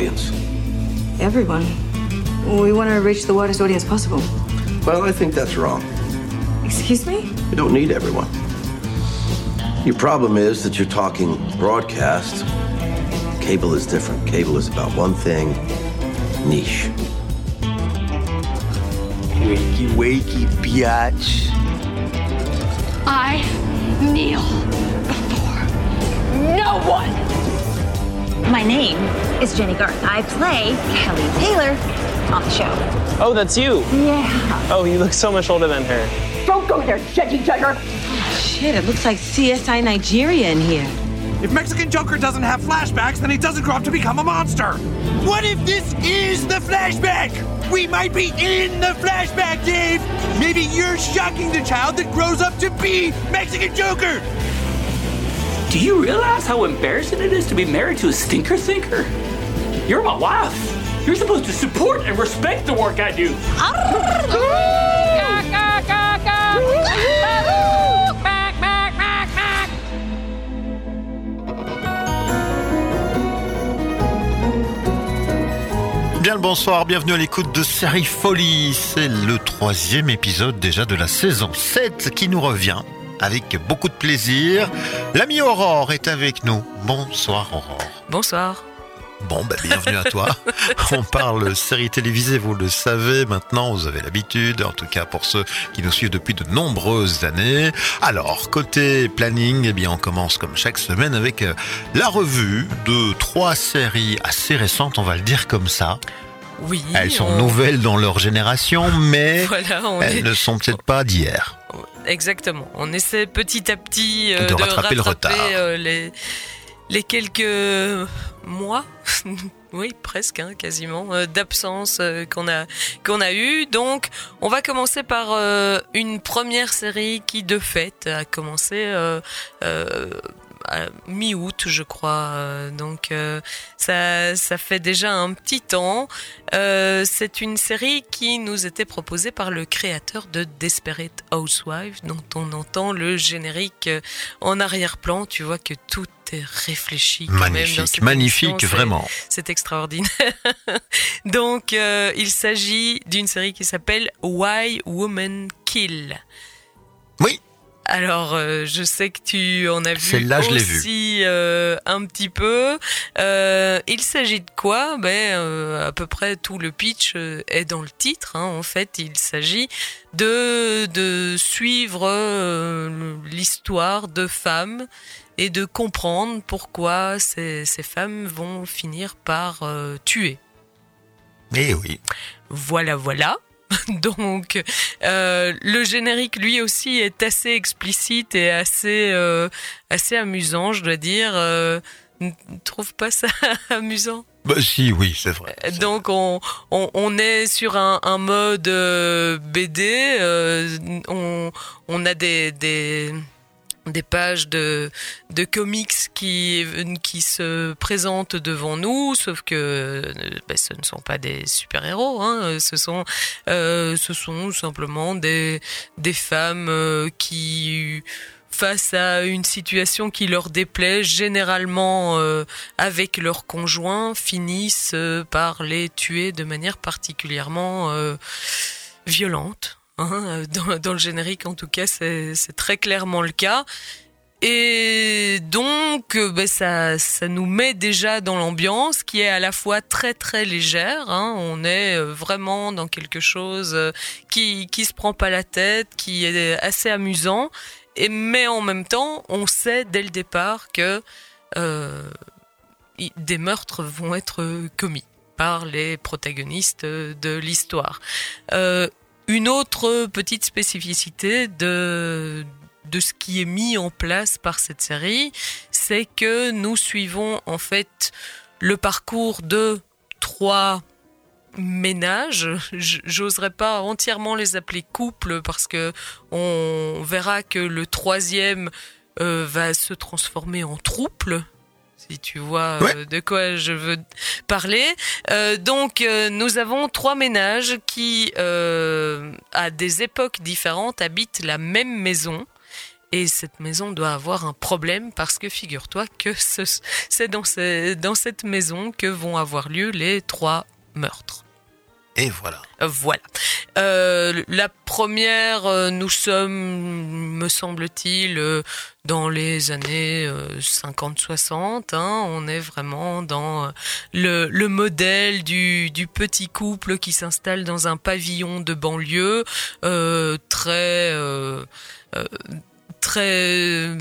audience? Everyone. We want to reach the widest audience possible. Well, I think that's wrong. Excuse me? You don't need everyone. Your problem is that you're talking broadcast. Cable is different. Cable is about one thing niche. Wakey, wakey, biatch. I kneel before no one. My name is Jenny Garth. I play Kelly Taylor on the show. Oh, that's you. Yeah. Oh, you look so much older than her. Don't go there, Judgy Jugger. Shit, it looks like CSI Nigeria in here. If Mexican Joker doesn't have flashbacks, then he doesn't grow up to become a monster. What if this is the flashback? We might be in the flashback, Dave. Maybe you're shocking the child that grows up to be Mexican Joker. Do you realize how embarrassing it is to be married to a stinker thinker? You're my wife. You're supposed to support and respect the work I do. Bien le bonsoir, bienvenue à l'écoute de Série Folie. C'est le troisième épisode déjà de la saison 7 qui nous revient avec beaucoup de plaisir. L'ami Aurore est avec nous. Bonsoir Aurore. Bonsoir. Bon, bah, bienvenue à toi. On parle série télévisée, vous le savez maintenant, vous avez l'habitude, en tout cas pour ceux qui nous suivent depuis de nombreuses années. Alors, côté planning, eh bien, on commence comme chaque semaine avec euh, la revue de trois séries assez récentes, on va le dire comme ça. Oui. Elles sont on- nouvelles dans leur génération, mais Voilà, elles est- ne sont peut-être pas d'hier. Exactement. On essaie petit à petit euh, De rattraper le retard. euh, les, les quelques mois, oui presque, hein, quasiment, euh, d'absence qu'on a qu'on a eu. Donc, on va commencer par une première série qui, de fait, a commencé. Mi-août, je crois. Euh, donc, euh, ça, ça fait déjà un petit temps. Euh, c'est une série qui nous était proposée par le créateur de Desperate Housewives, dont on entend le générique en arrière-plan. Tu vois que tout est réfléchi. quand même dans Magnifique, magnifique, émission. Vraiment. C'est extraordinaire. Donc, euh, il s'agit d'une série qui s'appelle Why Women Kill. Oui. Alors, euh, je sais que tu en as vu aussi euh, un petit peu. Euh, il s'agit de quoi? Ben, euh, à peu près tout le pitch euh, est dans le titre. hein. En fait, il s'agit de de suivre euh, l'histoire de femmes et de comprendre pourquoi ces, ces femmes vont finir par tuer. Eh oui. Voilà, voilà. Donc, euh, le générique, lui aussi, est assez explicite et assez, euh, assez amusant, je dois dire. Euh, ne trouve pas ça amusant? Bah si, oui, c'est vrai. donc on, on, on est sur un, un mode euh, BD, euh, on, on a des, des, des pages de, de comics qui, qui se présentent devant nous, sauf que euh, ben, ce ne sont pas des super-héros, hein, ce, sont, euh, ce sont simplement des, des femmes euh, qui face à une situation qui leur déplaît, généralement avec leur conjoint, finissent par les tuer de manière particulièrement violente. Hein. Dans, dans le générique, en tout cas, c'est très clairement le cas. Et donc, euh, ben, ça, nous met déjà dans l'ambiance qui est à la fois très très légère. hein. On est euh, vraiment dans quelque chose euh, qui qui se prend pas la tête, qui est assez amusant. Et mais en même temps, on sait dès le départ que euh, des meurtres vont être commis par les protagonistes de l'histoire. Euh, une autre petite spécificité de ce qui est mis en place par cette série, c'est que nous suivons en fait le parcours de trois ménages. J'oserais pas entièrement les appeler couples parce que on verra que le troisième euh, va se transformer en trouble. Si tu vois euh, de quoi je veux parler. Euh, donc, euh, nous avons trois ménages qui, euh, à des époques différentes, habitent la même maison Et cette maison doit avoir un problème parce que figure-toi que c'est dans, dans cette maison que vont avoir lieu les trois meurtres. Voilà. Euh, voilà. Euh, la première, euh, nous sommes, me semble-t-il, dans les années 50-60. Hein. on est vraiment dans le, le modèle du, du, petit couple qui s'installe dans un pavillon de banlieue, très très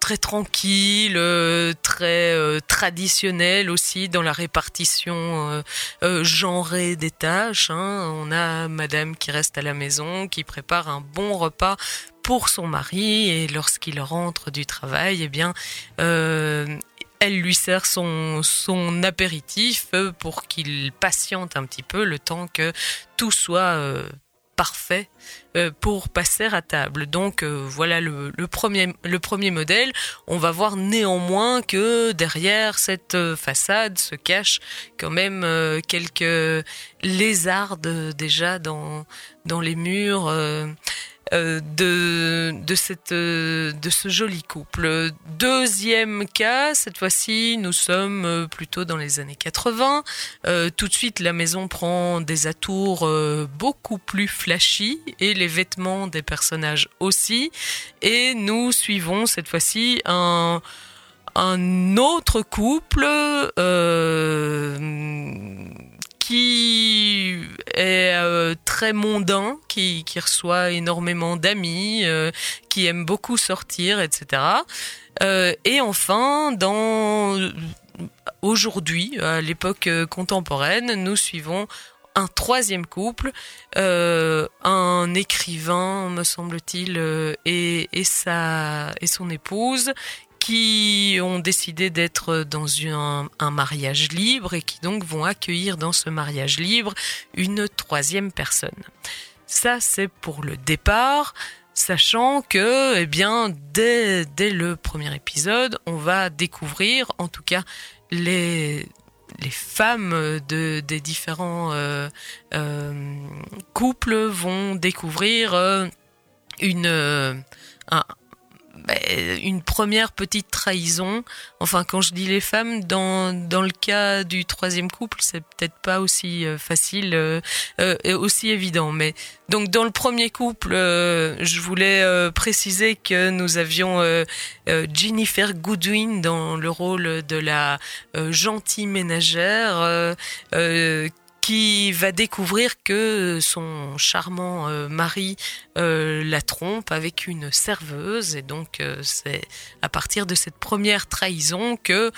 très tranquille, euh, très euh, traditionnel aussi dans la répartition euh, genrée des tâches. Hein. On a Madame qui reste à la maison, qui prépare un bon repas pour son mari et lorsqu'il rentre du travail, eh bien, elle lui sert son, son apéritif pour qu'il patiente un petit peu le temps que tout soit parfait euh, pour passer à table. Donc euh, voilà le, premier, le premier modèle. On va voir néanmoins que derrière cette euh, façade se cachent quand même quelques lézardes déjà dans, dans les murs. Euh, de, de, cette, euh, de ce joli couple. Deuxième cas, cette fois-ci, nous sommes euh, plutôt dans les années 80. tout de suite, la maison prend des atours beaucoup plus flashy et les vêtements des personnages aussi. Et nous suivons cette fois-ci un un autre couple qui est euh, très mondain, qui, qui, reçoit énormément d'amis, euh, qui aime beaucoup sortir, etc. Euh, et enfin, dans aujourd'hui, à l'époque contemporaine, nous suivons un troisième couple, un écrivain, me semble-t-il, et, et, et son épouse, ont décidé d'être dans un, mariage libre et qui donc vont accueillir dans ce mariage libre une troisième personne. Ça, c'est pour le départ, sachant que, eh bien, dès, dès le premier épisode, on va découvrir, en tout cas, les les femmes de, des différents euh, euh, couples vont découvrir euh, une, un, une première petite trahison. Enfin, quand je dis les femmes, dans, dans le cas du troisième couple, c'est peut-être pas aussi euh, facile, euh, euh, aussi évident. Mais donc dans le premier couple, je voulais préciser que nous avions Jennifer Goodwin dans le rôle de la gentille ménagère va découvrir que son charmant euh, mari euh, la trompe avec une serveuse et donc euh, c'est à partir de cette première trahison que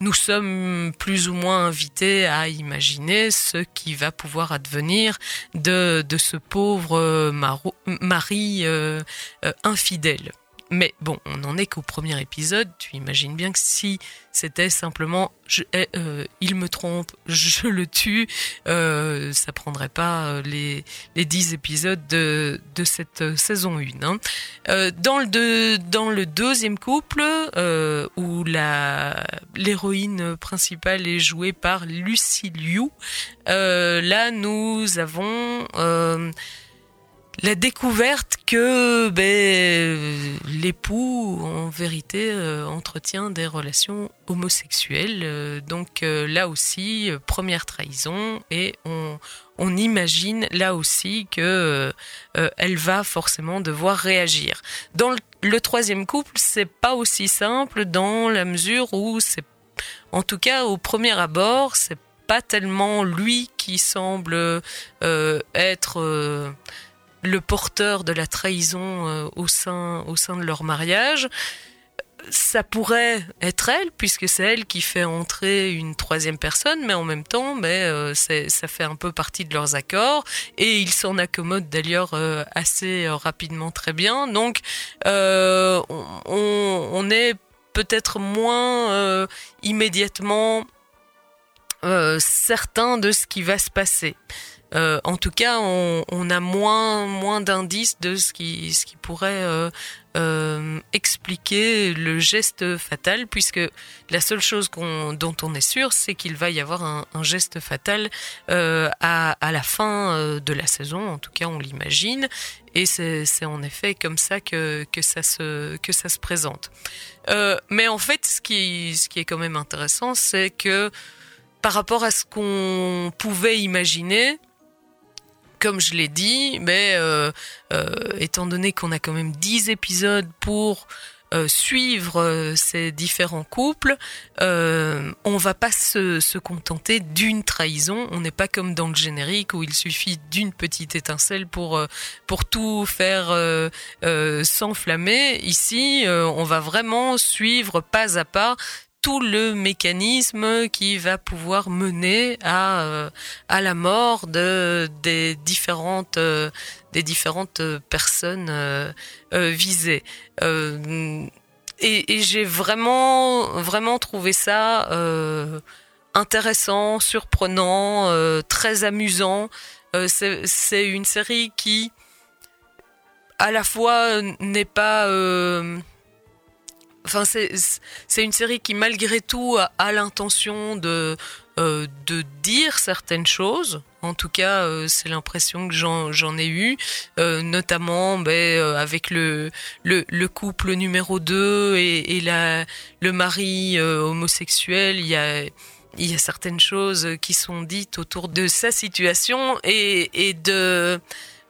nous sommes plus ou moins invités à imaginer ce qui va pouvoir advenir de, de ce pauvre mari infidèle. Mais bon, on n'en est qu'au premier épisode. Tu imagines bien que si c'était simplement eh, euh, il me trompe, je le tue, euh, ça prendrait pas euh, les, les 10 épisodes de, cette saison 1. Hein. Dans, le deuxième couple, où l'héroïne principale est jouée par Lucy Liu, là nous avons la découverte que ben, l'époux, en vérité, euh, entretient des relations homosexuelles. Euh, donc euh, là aussi, première trahison, et on, imagine là aussi que elle va forcément devoir réagir. Dans le, le troisième couple, c'est pas aussi simple dans la mesure où c'est, en tout cas au premier abord, c'est pas tellement lui qui semble être le porteur de la trahison euh, au sein au sein de leur mariage ça pourrait être elle, puisque c'est elle qui fait entrer une troisième personne, mais en même temps, mais euh, ça fait un peu partie de leurs accords, et ils s'en accommodent d'ailleurs euh, assez rapidement, très bien. Donc, on, on, est peut-être moins immédiatement certain de ce qui va se passer. Euh, en tout cas, on, a moins moins d'indices de ce qui ce qui pourrait euh, euh expliquer le geste fatal, puisque la seule chose dont on est sûr, c'est qu'il va y avoir un, geste fatal euh, à, la fin de la saison, en tout cas on l'imagine, et c'est en effet comme ça que, que, ça, se, que ça se présente. Mais en fait, ce qui, ce qui est quand même intéressant, c'est que par rapport à ce qu'on pouvait imaginer, comme je l'ai dit, mais euh, euh, étant donné qu'on a quand même 10 épisodes pour euh, suivre ces différents couples, on va pas se, contenter d'une trahison. On n'est pas comme dans le générique où il suffit d'une petite étincelle pour tout faire s'enflammer. Ici, on va vraiment suivre pas à pas tout le mécanisme qui va pouvoir mener à, euh, à la mort de, des différentes, euh, des différentes personnes euh, visées. et, et j'ai vraiment, vraiment trouvé ça intéressant, surprenant, très amusant. C'est une série qui, à la fois, n'est pas Enfin, c'est une série qui, malgré tout, a, l'intention de, euh, de dire certaines choses. En tout cas, euh, c'est l'impression que j'en ai eu, euh, notamment ben, avec le, le, le, couple numéro 2 et, le mari homosexuel. Il y a, certaines choses qui sont dites autour de sa situation et, de,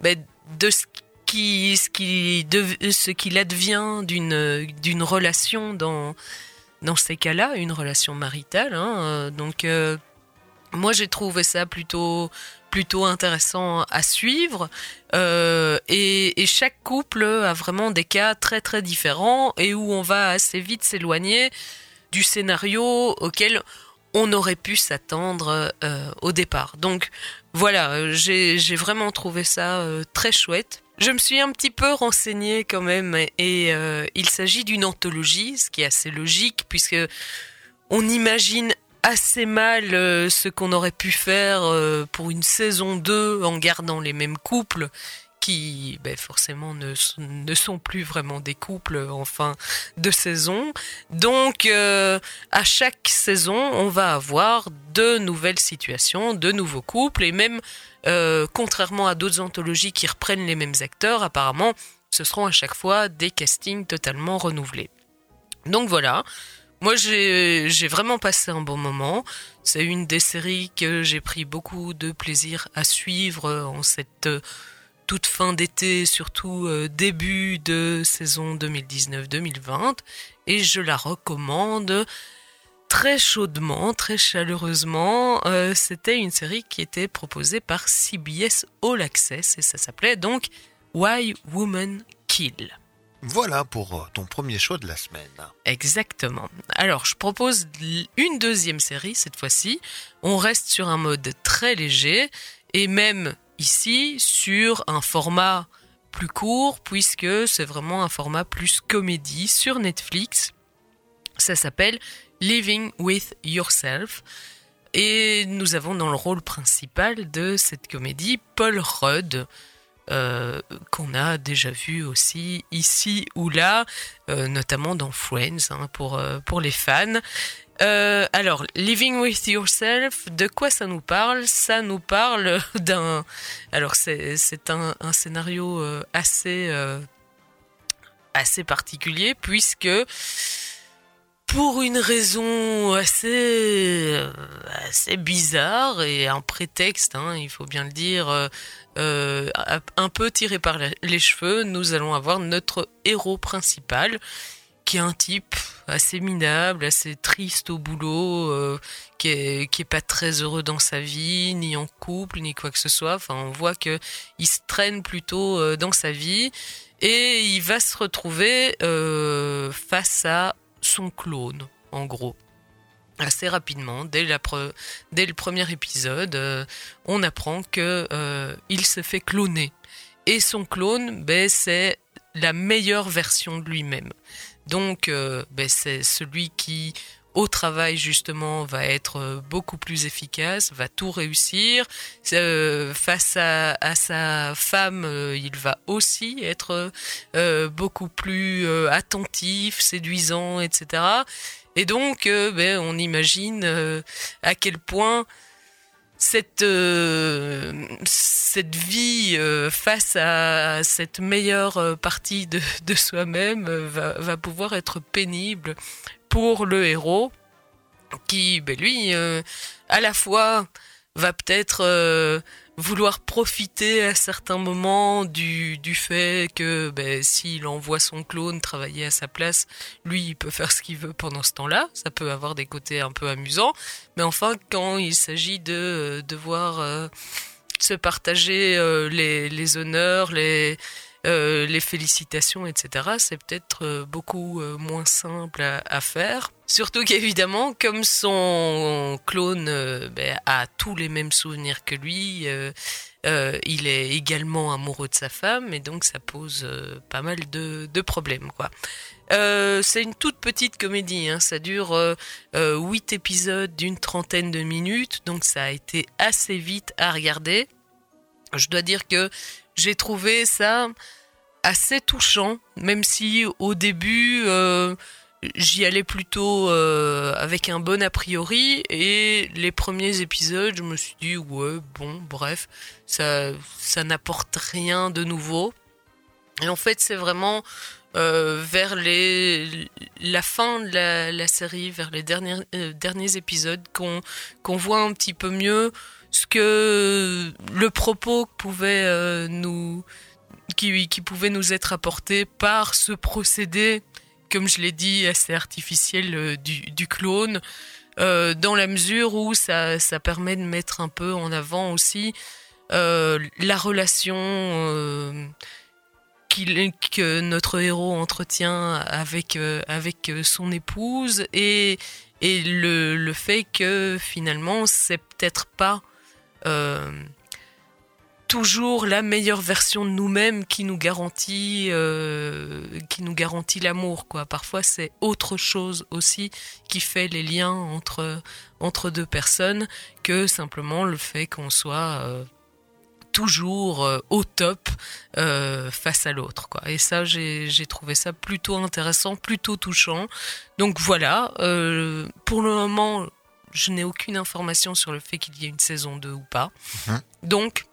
ben, de ce ce qui ce qu'il advient d'une d'une relation dans dans ces cas-là, une relation maritale. Hein, euh, donc euh, moi j'ai trouvé ça plutôt plutôt intéressant à suivre euh, et, et, chaque couple a vraiment des cas très très différents et où on va assez vite s'éloigner du scénario auquel on aurait pu s'attendre au départ. Donc voilà, j'ai vraiment trouvé ça très chouette. Je me suis un petit peu renseignée quand même et euh, il s'agit d'une anthologie, ce qui est assez logique puisque on imagine assez mal euh, ce qu'on aurait pu faire euh, pour une saison 2 en gardant les mêmes couples qui ben, forcément ne, ne, sont plus vraiment des couples en fin de saison. Donc à chaque saison, on va avoir de nouvelles situations, de nouveaux couples et même euh, contrairement à d'autres anthologies qui reprennent les mêmes acteurs, apparemment, ce seront à chaque fois des castings totalement renouvelés. Donc voilà, moi j'ai vraiment passé un bon moment. C'est une des séries que j'ai pris beaucoup de plaisir à suivre en cette euh, toute fin d'été, surtout euh, début de saison 2019-2020. Et je la recommande très chaudement, très chaleureusement. Euh, c'était une série qui était proposée par CBS All Access et ça s'appelait donc Why Women Kill. Voilà pour euh, ton premier show de la semaine. Exactement. Alors, je propose une deuxième série cette fois-ci. On reste sur un mode très léger et même ici sur un format plus court puisque c'est vraiment un format plus comédie sur Netflix. Ça s'appelle Living with Yourself. Et nous avons dans le rôle principal de cette comédie Paul Rudd, euh, qu'on a déjà vu aussi ici ou là, euh, notamment dans Friends hein, pour, euh, pour les fans. alors, Living with Yourself, de quoi ça nous parle? Ça nous parle d'un... Alors, c'est un, scénario assez particulier puisque pour une raison assez, euh, assez bizarre et un prétexte, hein, il faut bien le dire, euh, euh, un peu tiré par les cheveux, nous allons avoir notre héros principal, qui est un type assez minable, assez triste au boulot, qui, est, qui est pas très heureux dans sa vie, ni en couple, ni quoi que ce soit. Enfin, on voit que il se traîne plutôt dans sa vie et il va se retrouver face à son clone, en gros. Assez rapidement, dès, le premier épisode, euh, on apprend que euh, il se fait cloner. Et son clone, ben, c'est la meilleure version de lui-même. Donc, euh, ben, c'est celui qui au travail justement va être beaucoup plus efficace, va tout réussir. face à, sa femme, il va aussi être beaucoup plus attentif, séduisant, etc. Et donc, ben, on imagine à quel point cette euh, vie euh, face à cette meilleure euh, partie de, soi-même va, pouvoir être pénible pour le héros qui ben lui à la fois va peut-être vouloir profiter à certains moments du, du fait que ben, s'il envoie son clone travailler à sa place, lui, il peut faire ce qu'il veut pendant ce temps-là. Ça peut avoir des côtés un peu amusants. Mais enfin, quand il s'agit de euh, devoir euh, se partager euh, les, les honneurs, les, euh, les félicitations, etc., c'est peut-être euh, beaucoup euh, moins simple à, faire. Surtout qu'évidemment, comme son clone ben, a tous les mêmes souvenirs que lui, il est également amoureux de sa femme et donc ça pose pas mal de, problèmes. quoi. c'est une toute petite comédie, hein. ça dure huit épisodes d'une trentaine de minutes, donc ça a été assez vite à regarder. Je dois dire que j'ai trouvé ça assez touchant, même si au début euh, j'y allais plutôt euh, avec un bon a priori et les premiers épisodes je me suis dit ouais bon bref ça ça n'apporte rien de nouveau. Et en fait c'est vraiment euh, vers les la fin de la, série vers les derniers derniers épisodes qu'on voit un petit peu mieux ce que le propos pouvait euh, nous qui, pouvait nous être apporté par ce procédé, comme je l'ai dit, assez artificiel euh, du, du clone, euh, dans la mesure où ça, ça permet de mettre un peu en avant aussi la relation que notre héros entretient avec, avec son épouse et, et le, le fait que finalement c'est peut-être pas toujours la meilleure version de nous-mêmes qui nous garantit euh, qui nous garantit l'amour quoi. Parfois c'est autre chose aussi qui fait les liens entre entre deux personnes que simplement le fait qu'on soit euh, toujours euh, au top euh, face à l'autre quoi. Et ça j'ai trouvé ça plutôt intéressant plutôt touchant. Donc voilà euh, pour le moment je n'ai aucune information sur le fait qu'il y ait une saison 2 ou pas. Mmh. Donc,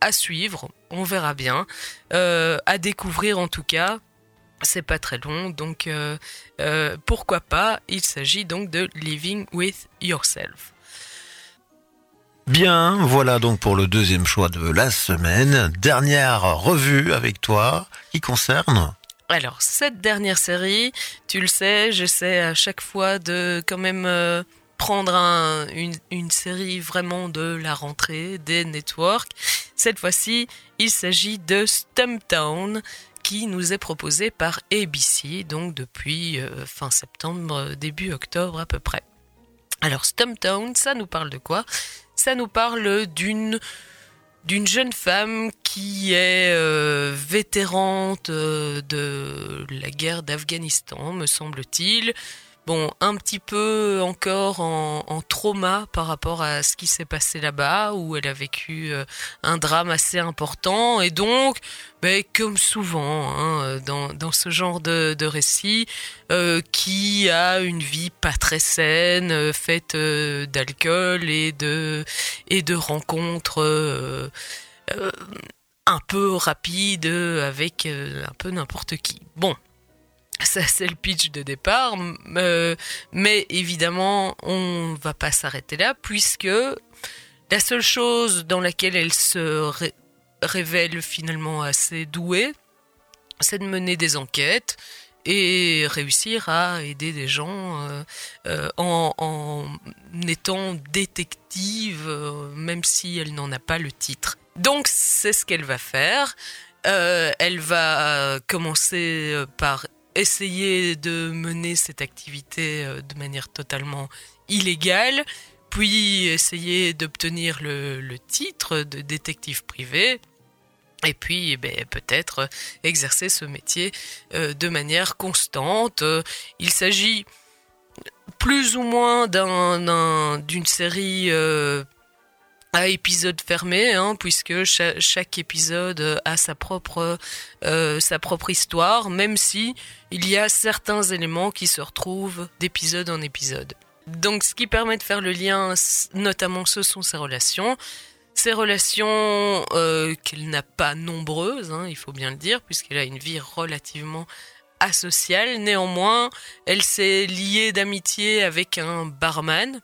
à suivre, on verra bien. Euh, à découvrir en tout cas. C'est pas très long, donc euh, euh, pourquoi pas Il s'agit donc de Living with Yourself. Bien, voilà donc pour le deuxième choix de la semaine. Dernière revue avec toi qui concerne Alors, cette dernière série, tu le sais, j'essaie à chaque fois de quand même euh, prendre un, une, une, série vraiment de la rentrée des networks. Cette fois-ci, il s'agit de Stumptown qui nous est proposé par ABC, donc depuis euh, fin septembre, début octobre à peu près. Alors Stumptown, ça nous parle de quoi? Ça nous parle d'une d'une jeune femme qui est euh, vétérante euh, de la guerre d'Afghanistan, me semble-t-il, bon, un petit peu encore en, trauma par rapport à ce qui s'est passé là-bas, où elle a vécu euh, un drame assez important, et donc, ben, comme souvent hein, dans, dans ce genre de, de récit, euh, qui a une vie pas très saine, euh, faite d'alcool et de et de rencontres. Un peu rapides avec un peu n'importe qui. Bon, ça c'est le pitch de départ, euh, mais évidemment on va pas s'arrêter là puisque la seule chose dans laquelle elle se ré révèle finalement assez douée, c'est de mener des enquêtes et réussir à aider des gens euh, euh, en, étant détective, même si elle n'en a pas le titre. Donc c'est ce qu'elle va faire. Elle va commencer par essayer de mener cette activité euh, de manière totalement illégale, puis essayer d'obtenir le, titre de détective privé, et puis eh ben, peut-être exercer ce métier euh, de manière constante. Il s'agit plus ou moins d'un d'une série à épisode fermé, hein, puisque chaque, épisode a sa propre sa propre histoire, même si il y a certains éléments qui se retrouvent d'épisode en épisode. Donc, ce qui permet de faire le lien, notamment, ce sont ses relations. Ces relations euh, qu'elle n'a pas nombreuses, hein, il faut bien le dire, puisqu'elle a une vie relativement asociale. Néanmoins, elle s'est liée d'amitié avec un barman.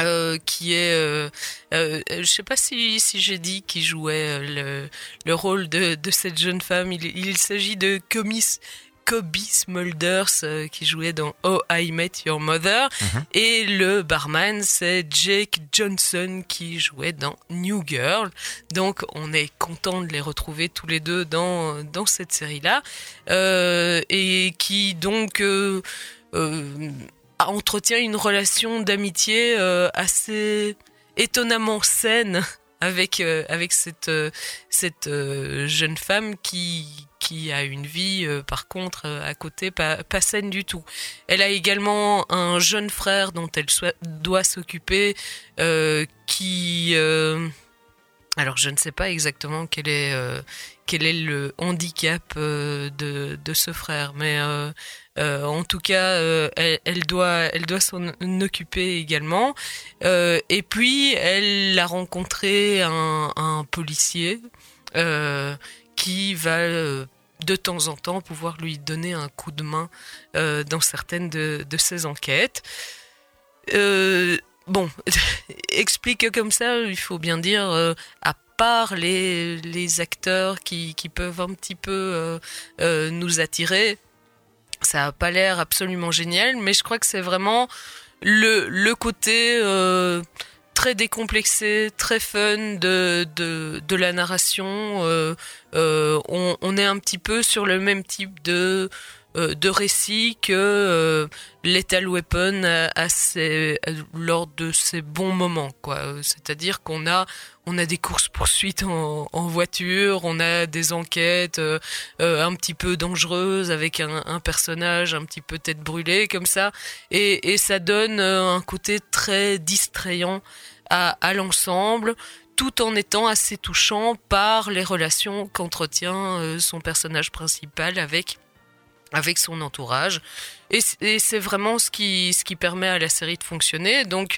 Euh, qui est, euh, euh, je sais pas si, si j'ai dit qui jouait le, le rôle de, de cette jeune femme. Il, il s'agit de Comis Kobe Smulders euh, qui jouait dans Oh I Met Your Mother mhm. et le barman c'est Jake Johnson qui jouait dans New Girl. Donc on est content de les retrouver tous les deux dans dans cette série là euh, et qui donc euh, entretient une relation d'amitié assez étonnamment saine avec avec cette cette jeune femme qui qui a une vie euh, par contre euh, à côté pas, pas, saine du tout. Elle a également un jeune frère dont elle doit s'occuper euh, qui... alors je ne sais pas exactement quel est, est le handicap de, de, ce frère, mais en tout cas elle, doit, s'en occuper également. et puis elle a rencontré un, policier qui va de temps en temps pouvoir lui donner un coup de main euh, dans certaines de, ses enquêtes. Euh, bon, explique comme ça, il faut bien dire, euh, à part les, acteurs qui, peuvent un petit peu nous attirer, ça n'a pas l'air absolument génial, mais je crois que c'est vraiment le, côté très décomplexé, très fun de, la narration. Euh, euh, on, est un petit peu sur le même type de, euh, de récit que euh, Lethal Weapon a, lors de ses bons moments. quoi. C'est-à-dire qu'on a, on a des courses-poursuites en, voiture, on a des enquêtes euh, un petit peu dangereuses avec un, personnage un petit peu tête brûlée comme ça. Et, ça donne un côté très distrayant à, l'ensemble tout en étant assez touchant par les relations qu'entretient euh, son personnage principal avec avec son entourage. Et, c'est vraiment ce qui, ce qui permet à la série de fonctionner. Donc,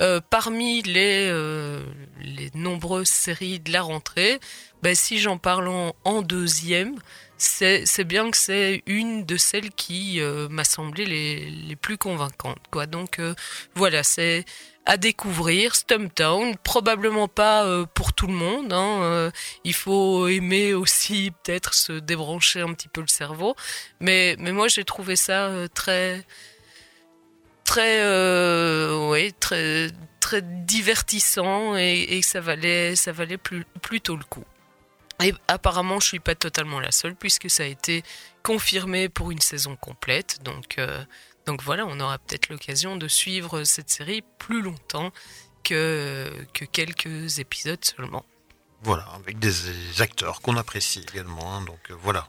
euh, parmi les, euh, les nombreuses séries de la rentrée, ben, si j'en parle en, deuxième, c'est bien que c'est une de celles qui m'a semblé les, les plus convaincantes. Donc, voilà, c'est à découvrir. Stumptown, probablement pas euh, pour tout le monde. Hein, euh, il faut aimer aussi peut-être se débrancher un petit peu le cerveau. Mais, mais moi j'ai trouvé ça euh, très très oui très très divertissant et, ça valait ça valait plutôt le coup. Et apparemment, je suis pas totalement la seule puisque ça a été confirmé pour une saison complète. Donc, donc voilà, on aura peut-être l'occasion de suivre cette série plus longtemps que, que quelques épisodes seulement. Voilà, avec des acteurs qu'on apprécie également, hein, donc euh, voilà.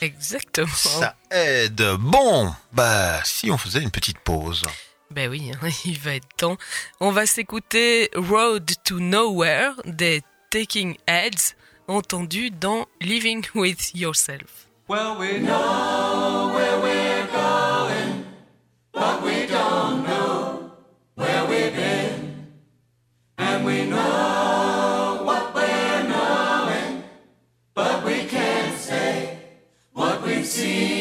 Exactement. Ça aide. Bon, bah si on faisait une petite pause. Ben oui, hein, il va être temps. On va s'écouter Road to Nowhere des Taking Heads, entendu dans Living with Yourself. Well, we know where see.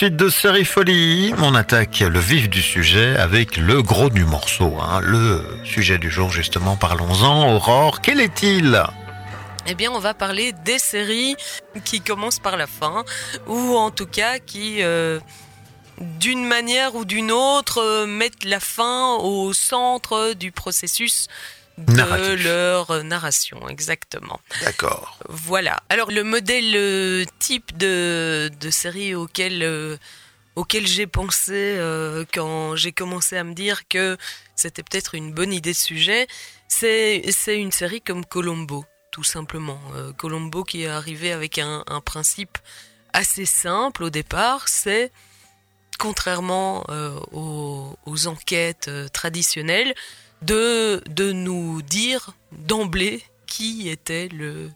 Suite de Série Folie, on attaque le vif du sujet avec le gros du morceau. Hein. Le sujet du jour, justement, parlons-en. Aurore, quel est-il? Eh bien, on va parler des séries qui commencent par la fin, ou en tout cas qui, euh, d'une manière ou d'une autre, euh, mettent la fin au centre du processus de leur narration, exactement. D'accord. Voilà. Alors le modèle euh, type de, de série auquel, euh, auquel j'ai pensé euh, quand j'ai commencé à me dire que c'était peut-être une bonne idée de sujet, c'est une série comme Colombo, tout simplement. Colombo qui est arrivé avec un, un principe assez simple au départ, c'est contrairement aux, aux, enquêtes traditionnelles, de, nous dire d'emblée qui était le,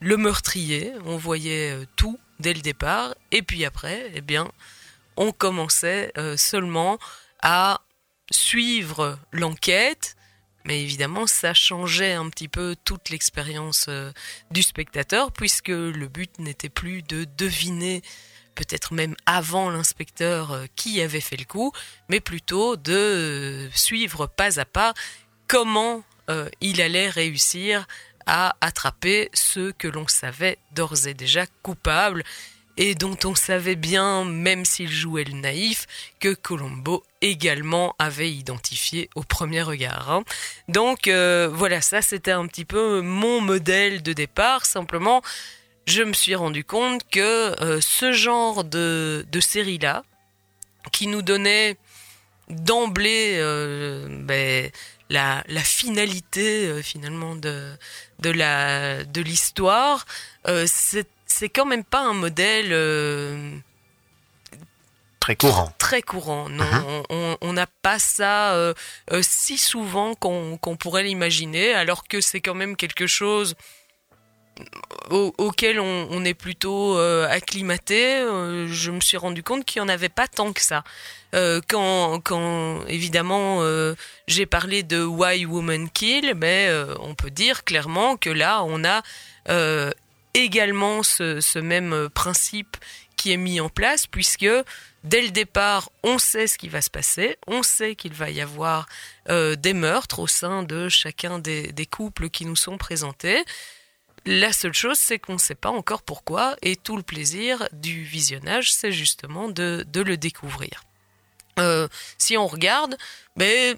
le meurtrier. On voyait euh, tout dès le départ. Et puis après, eh bien, on commençait euh, seulement à suivre l'enquête. Mais évidemment, ça changeait un petit peu toute l'expérience euh, du spectateur, puisque le but n'était plus de deviner peut-être même avant l'inspecteur euh, qui avait fait le coup, mais plutôt de euh, suivre pas à pas comment euh, il allait réussir à attraper ceux que l'on savait d'ores et déjà coupables et dont on savait bien, même s'il jouait le naïf, que Colombo également avait identifié au premier regard. Hein. Donc voilà, ça c'était un petit peu mon modèle de départ, simplement je me suis rendu compte que euh, ce genre de, de série-là, qui nous donnait d'emblée euh, ben, la, la, finalité euh, finalement de, de, la, de l'histoire, c'est, c'est quand même pas un modèle très courant. Très courant, non. Uh-huh. On n'a pas ça si souvent qu'on, qu'on pourrait l'imaginer, alors que c'est quand même quelque chose auquel on, est plutôt euh, acclimaté, euh, je me suis rendu compte qu'il n'y en avait pas tant que ça. Euh, quand, quand évidemment j'ai parlé de Why Woman Kill, ben, on peut dire clairement que là on a également ce, même principe qui est mis en place puisque dès le départ on sait ce qui va se passer, on sait qu'il va y avoir des meurtres au sein de chacun des couples qui nous sont présentés. La seule chose, c'est qu'on ne sait pas encore pourquoi, et tout le plaisir du visionnage, c'est justement de, le découvrir. Euh, si on regarde, mais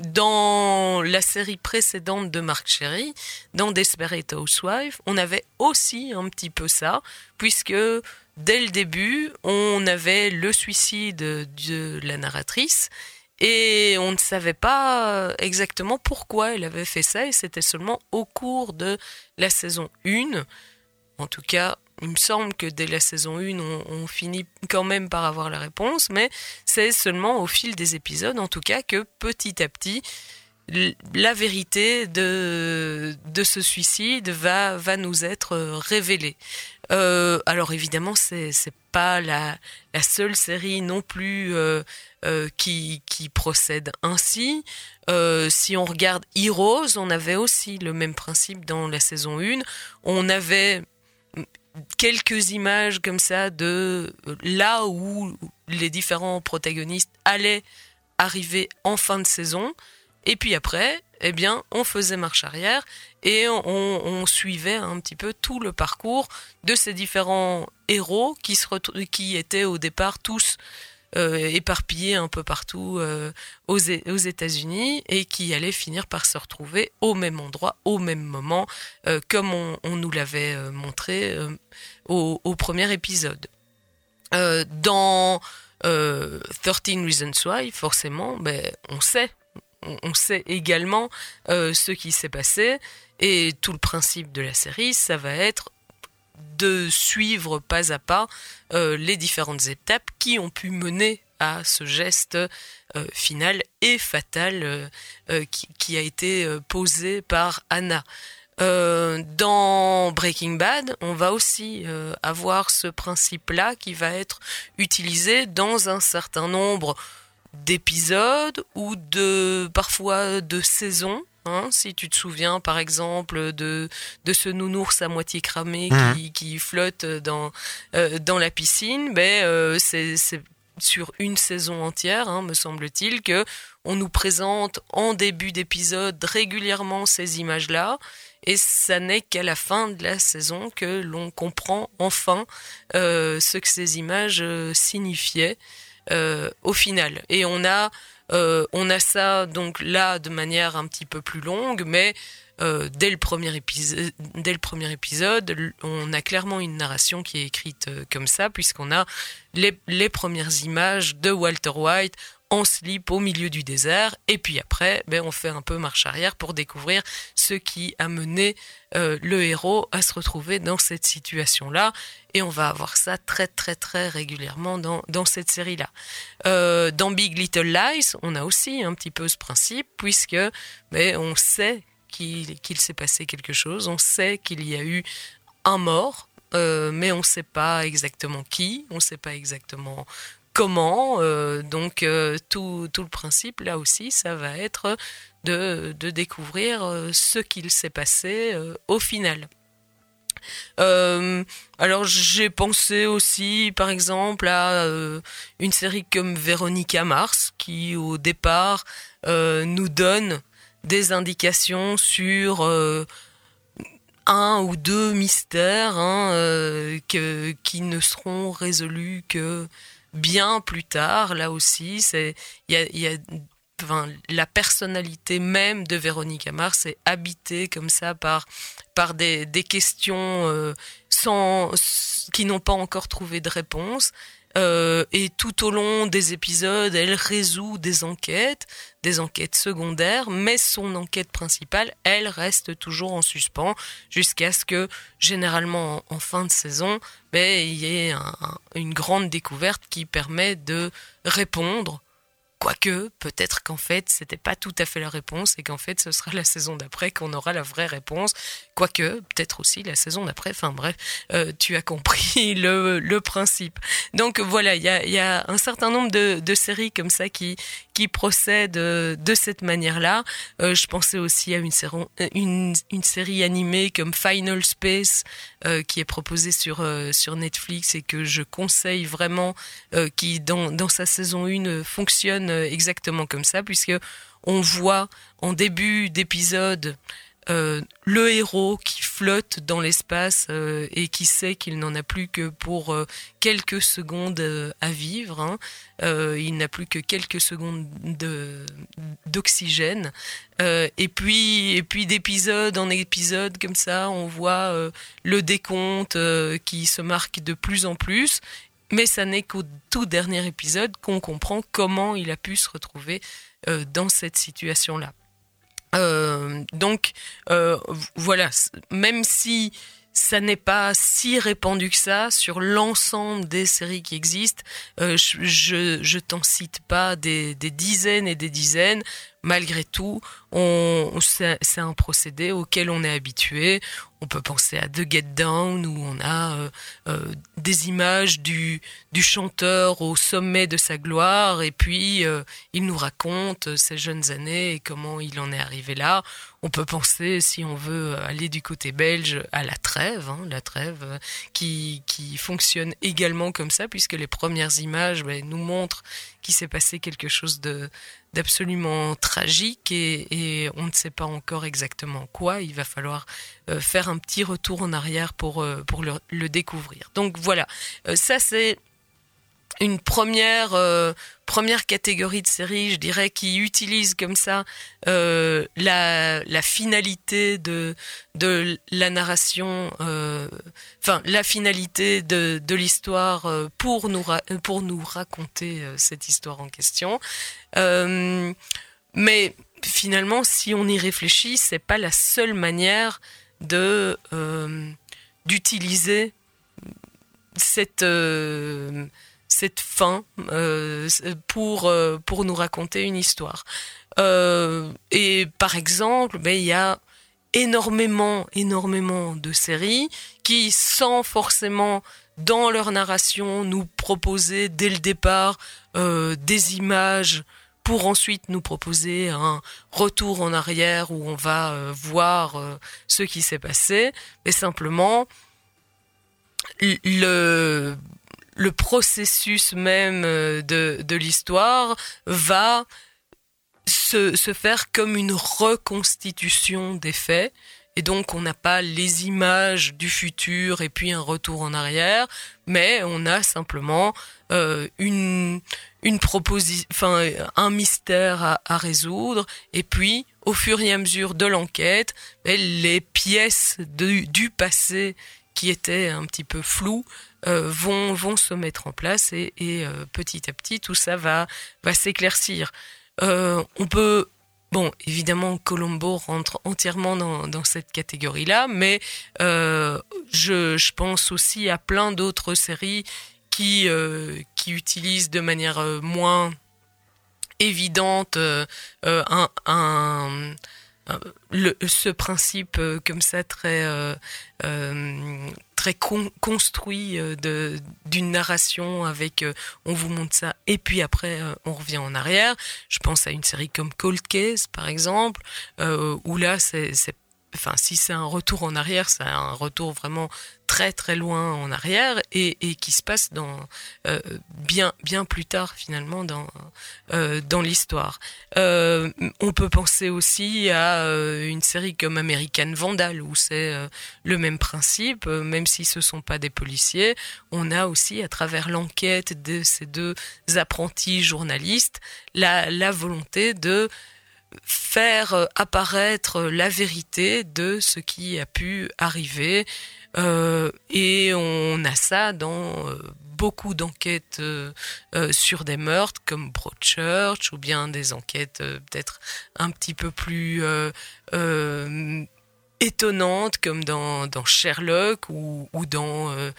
dans la série précédente de Mark Cherry, dans Desperate Housewife, on avait aussi un petit peu ça, puisque dès le début, on avait le suicide de la narratrice et on ne savait pas exactement pourquoi elle avait fait ça, et c'était seulement au cours de la saison 1. En tout cas, il me semble que dès la saison 1, on, finit quand même par avoir la réponse, mais c'est seulement au fil des épisodes, en tout cas, que petit à petit, la vérité de, de ce suicide va, va nous être révélée. Euh, alors évidemment, c'est c'est pas la, seule série non plus euh, euh, qui, qui procède ainsi. si on regarde Heroes, on avait aussi le même principe dans la saison 1. On avait quelques images comme ça de là où les différents protagonistes allaient arriver en fin de saison. Et puis après, eh bien, on faisait marche arrière et on, suivait un petit peu tout le parcours de ces différents héros qui, se qui étaient au départ tous euh, éparpillés un peu partout euh, aux, États-Unis et qui allaient finir par se retrouver au même endroit, au même moment, euh, comme on, nous l'avait montré au, premier épisode. dans 13 Reasons Why, forcément, ben, on sait on sait également euh, ce qui s'est passé et tout le principe de la série, ça va être de suivre pas à pas euh, les différentes étapes qui ont pu mener à ce geste euh, final et fatal qui, a été posé par Anna. dans Breaking Bad, on va aussi avoir ce principe-là qui va être utilisé dans un certain nombre d'épisodes ou de parfois de saisons Hein, si tu te souviens, par exemple, de, de ce nounours à moitié cramé Mhm. qui, qui flotte dans, euh, dans la piscine, ben, euh, c'est sur une saison entière, hein, me semble-t-il, que on nous présente en début d'épisode régulièrement ces images-là, et ça n'est qu'à la fin de la saison que l'on comprend enfin euh, ce que ces images signifiaient au final. Et on a, euh, on a ça donc là de manière un petit peu plus longue, mais euh, dès, le premier épisode, on a clairement une narration qui est écrite euh, comme ça, puisqu'on a les premières images de Walter White en slip au milieu du désert, et puis après, ben, on fait un peu marche arrière pour découvrir ce qui a mené euh, le héros à se retrouver dans cette situation-là, et on va avoir ça très très très régulièrement dans, dans cette série-là. Euh, dans Big Little Lies, on a aussi un petit peu ce principe, puisque ben, on sait qu'il s'est passé quelque chose, on sait qu'il y a eu un mort, euh, mais on ne sait pas exactement qui, on ne sait pas exactement comment. euh, donc euh, tout, le principe, là aussi, ça va être de, découvrir euh, ce qu'il s'est passé au final. Alors j'ai pensé aussi, par exemple, à une série comme Véronica Mars, qui au départ nous donne des indications sur un ou deux mystères hein, qui ne seront résolus que bien plus tard. Là aussi, c'est il y a, enfin, la personnalité même de Véronique Mars est habitée comme ça par par des, des questions euh, sans qui n'ont pas encore trouvé de réponse. Euh, et tout au long des épisodes, elle résout des enquêtes, des enquêtes secondaires, mais son enquête principale, elle reste toujours en suspens jusqu'à ce que, généralement en, fin de saison, ben, il y ait un- un- une grande découverte qui permet de répondre. Quoique, peut-être qu'en fait, c'était pas tout à fait la réponse et qu'en fait, ce sera la saison d'après qu'on aura la vraie réponse. Quoique, peut-être aussi la saison d'après. Enfin bref, euh, tu as compris le, le principe. Donc voilà, il y a, y a un certain nombre de, de séries comme ça qui, qui procèdent euh, de cette manière-là. Euh, je pensais aussi à une, série- une, série animée comme Final Space euh, qui est proposée sur, euh, sur Netflix et que je conseille vraiment, euh, qui dans, dans sa saison 1 fonctionne euh, exactement comme ça, puisque on voit en début d'épisode euh, le héros qui flotte dans l'espace euh, et qui sait qu'il n'en a plus que pour euh, quelques secondes à vivre. hein. Il n'a plus que quelques secondes de- d'oxygène. Et puis, et puis d'épisode en épisode comme ça, on voit le décompte qui se marque de plus en plus. Mais ça n'est qu'au tout dernier épisode qu'on comprend comment il a pu se retrouver dans cette situation-là. Euh, donc euh, voilà, même si ça n'est pas si répandu que ça sur l'ensemble des séries qui existent, euh, je, je, t'en cite pas des dizaines et des dizaines. Malgré tout, c'est un procédé auquel on est habitué. On peut penser à The Get Down où on a euh, euh, des images du, chanteur au sommet de sa gloire et puis euh, il nous raconte ses jeunes années et comment il en est arrivé là. On peut penser, si on veut aller du côté belge, à la trêve, hein, la trêve qui, qui fonctionne également comme ça puisque les premières images ben, nous montrent qu'il s'est passé quelque chose de d'absolument tragique et, on ne sait pas encore exactement quoi. Il va falloir euh, faire un petit retour en arrière pour, euh, le découvrir. Donc voilà, Euh, ça c'est une première euh, première catégorie de séries, je dirais, qui utilise comme ça euh, la, finalité de de la narration, euh, enfin la finalité de, de l'histoire pour nous pour nous raconter cette histoire en question. Mais finalement, si on y réfléchit, c'est pas la seule manière de d'utiliser cette cette fin euh, pour euh, pour nous raconter une histoire. Euh, et par exemple, ben il y a énormément énormément de séries qui, sans forcément dans leur narration nous proposer dès le départ des images pour ensuite nous proposer un retour en arrière où on va voir ce qui s'est passé, mais simplement le, le processus même euh, de, de l'histoire va se, se, faire comme une reconstitution des faits. Et donc on n'a pas les images du futur et puis un retour en arrière, mais on a simplement euh, une, une proposition, enfin un mystère à, à, résoudre. Et puis au fur et à mesure de l'enquête, ben, les pièces du passé qui étaient un petit peu floues euh, vont, vont se mettre en place et, euh, petit à petit tout ça va, va s'éclaircir. Euh, on peut Bon, évidemment, Colombo rentre entièrement dans, cette catégorie-là, mais je, je, pense aussi à plein d'autres séries qui, qui utilisent de manière moins évidente un, un, le, ce principe comme ça très très con, construit de d'une narration avec euh, on vous montre ça et puis après euh, on revient en arrière. Je pense à une série comme Cold Case par exemple euh, où là c'est enfin si c'est un retour en arrière, c'est un retour vraiment très très loin en arrière et, qui se passe dans euh, bien bien plus tard finalement dans euh, dans l'histoire. Euh, on peut penser aussi à une série comme American Vandal où c'est le même principe, même si ce sont pas des policiers, on a aussi à travers l'enquête de ces deux apprentis journalistes la volonté de faire apparaître la vérité de ce qui a pu arriver. Euh, et on a ça dans euh, beaucoup d'enquêtes euh, euh, sur des meurtres comme Broadchurch ou bien des enquêtes peut-être un petit peu plus étonnantes comme dans, dans Sherlock ou, ou dans euh,